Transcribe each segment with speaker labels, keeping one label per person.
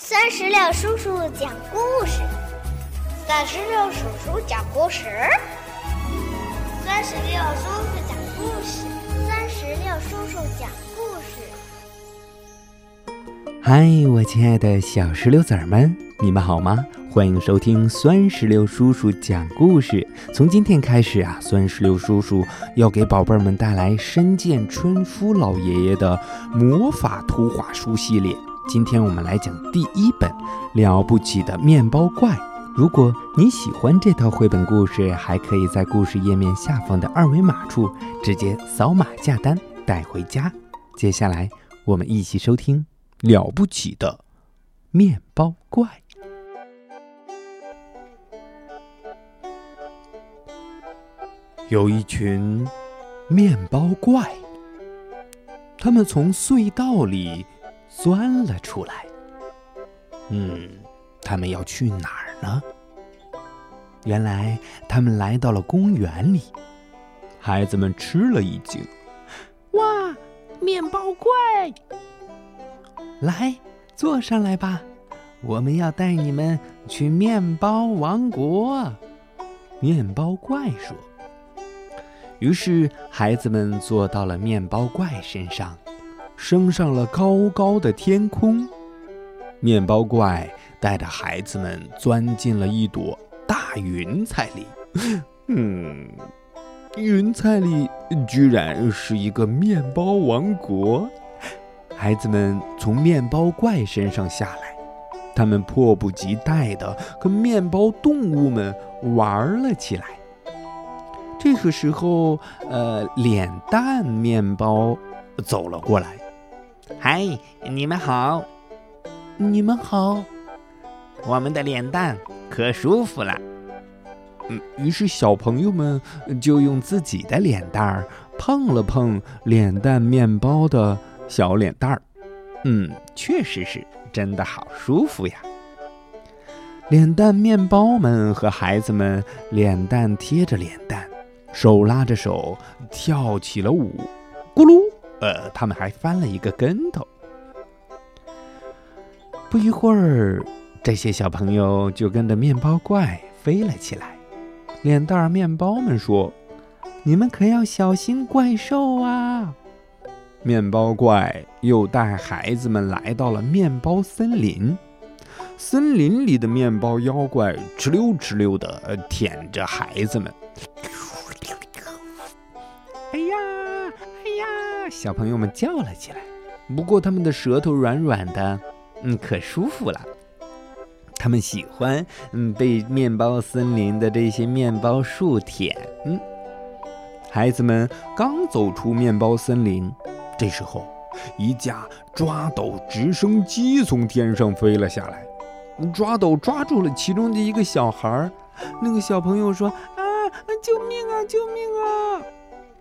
Speaker 1: 三十六叔叔讲故事，
Speaker 2: 三十六叔叔讲故事，
Speaker 1: 三十六叔叔讲故事，三十六叔叔讲故
Speaker 3: 事。嗨，我亲爱的小石榴籽儿们，你们好吗？欢迎收听酸石榴叔叔讲故事。从今天开始啊，酸石榴叔叔要给宝贝儿们带来深见春夫老爷爷的魔法图画书系列。今天我们来讲第一本《了不起的面包怪》。如果你喜欢这套绘本故事，还可以在故事页面下方的二维码处直接扫码下单带回家。接下来，我们一起收听《了不起的面包怪》。有一群面包怪，他们从隧道里。钻了出来。嗯，他们要去哪儿呢？原来他们来到了公园里。孩子们吃了一惊：“
Speaker 4: 哇，面包怪！
Speaker 3: 来，坐上来吧，我们要带你们去面包王国。”面包怪说。于是孩子们坐到了面包怪身上。升上了高高的天空，面包怪带着孩子们钻进了一朵大云彩里。嗯，云彩里居然是一个面包王国。孩子们从面包怪身上下来，他们迫不及待地和面包动物们玩了起来。这个时候，呃，脸蛋面包走了过来。
Speaker 4: 嗨，你们好！
Speaker 3: 你们好！
Speaker 4: 我们的脸蛋可舒服了。
Speaker 3: 嗯，于是小朋友们就用自己的脸蛋儿碰了碰脸蛋面包的小脸蛋儿。嗯，确实是真的好舒服呀！脸蛋面包们和孩子们脸蛋贴着脸蛋，手拉着手跳起了舞，咕噜。呃，他们还翻了一个跟头。不一会儿，这些小朋友就跟着面包怪飞了起来。脸蛋儿面包们说：“你们可要小心怪兽啊！”面包怪又带孩子们来到了面包森林。森林里的面包妖怪哧溜哧溜的舔着孩子们。小朋友们叫了起来，不过他们的舌头软软的，嗯，可舒服了。他们喜欢，嗯，被面包森林的这些面包树舔。嗯，孩子们刚走出面包森林，这时候，一架抓斗直升机从天上飞了下来，抓斗抓住了其中的一个小孩儿。那个小朋友说：“啊，救命啊，救命啊！”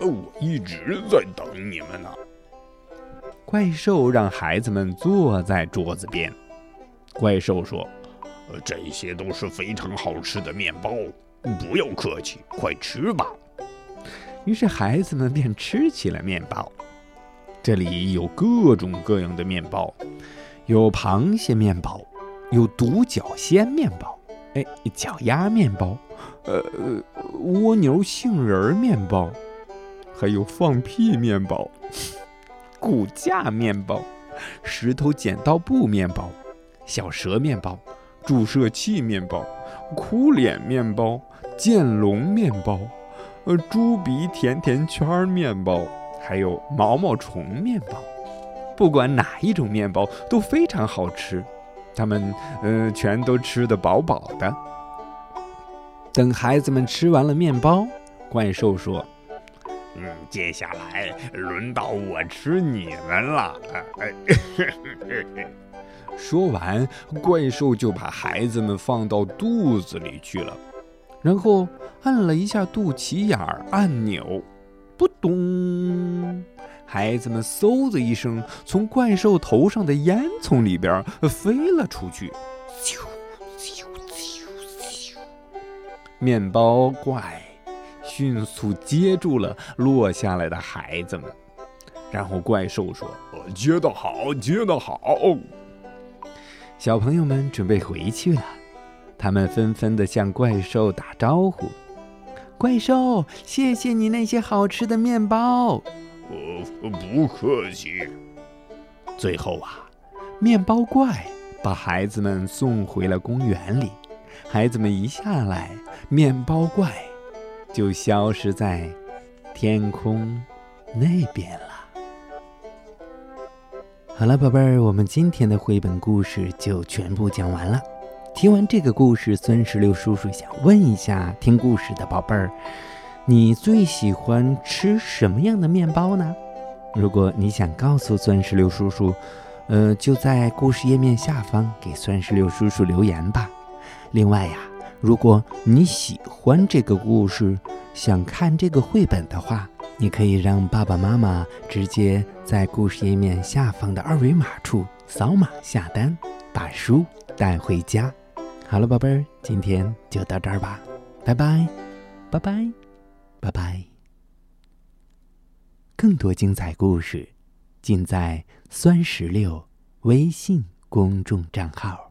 Speaker 5: 我一直在等你们呢。
Speaker 3: 怪兽让孩子们坐在桌子边。怪兽说：“
Speaker 5: 这些都是非常好吃的面包，不要客气，快吃吧。”
Speaker 3: 于是孩子们便吃起了面包。这里有各种各样的面包，有螃蟹面包，有独角仙面包，哎，脚丫面包。呃，蜗牛杏仁面包，还有放屁面包、骨架面包、石头剪刀布面包、小蛇面包、注射器面包、哭脸面包、剑龙面包、呃，猪鼻甜甜圈面包，还有毛毛虫面包。不管哪一种面包都非常好吃，他们呃全都吃得饱饱的。等孩子们吃完了面包，怪兽说：“
Speaker 5: 嗯，接下来轮到我吃你们了。”
Speaker 3: 说完，怪兽就把孩子们放到肚子里去了，然后按了一下肚脐眼儿按钮，扑咚，孩子们嗖的一声从怪兽头上的烟囱里边飞了出去，咻咻咻咻，面包怪迅速接住了落下来的孩子们，然后怪兽说：“
Speaker 5: 接得好，接得好。”
Speaker 3: 小朋友们准备回去了，他们纷纷的向怪兽打招呼：“怪兽，谢谢你那些好吃的面包。”“
Speaker 5: 呃，不客气。”
Speaker 3: 最后啊，面包怪把孩子们送回了公园里。孩子们一下来，面包怪就消失在天空那边了。好了，宝贝儿，我们今天的绘本故事就全部讲完了。听完这个故事，孙石榴叔叔想问一下听故事的宝贝儿，你最喜欢吃什么样的面包呢？如果你想告诉孙石榴叔叔，呃，就在故事页面下方给孙石榴叔叔留言吧。另外呀，如果你喜欢这个故事，想看这个绘本的话，你可以让爸爸妈妈直接在故事页面下方的二维码处扫码下单，把书带回家。好了，宝贝儿，今天就到这儿吧，拜拜，拜拜，拜拜。更多精彩故事，尽在酸石榴微信公众账号。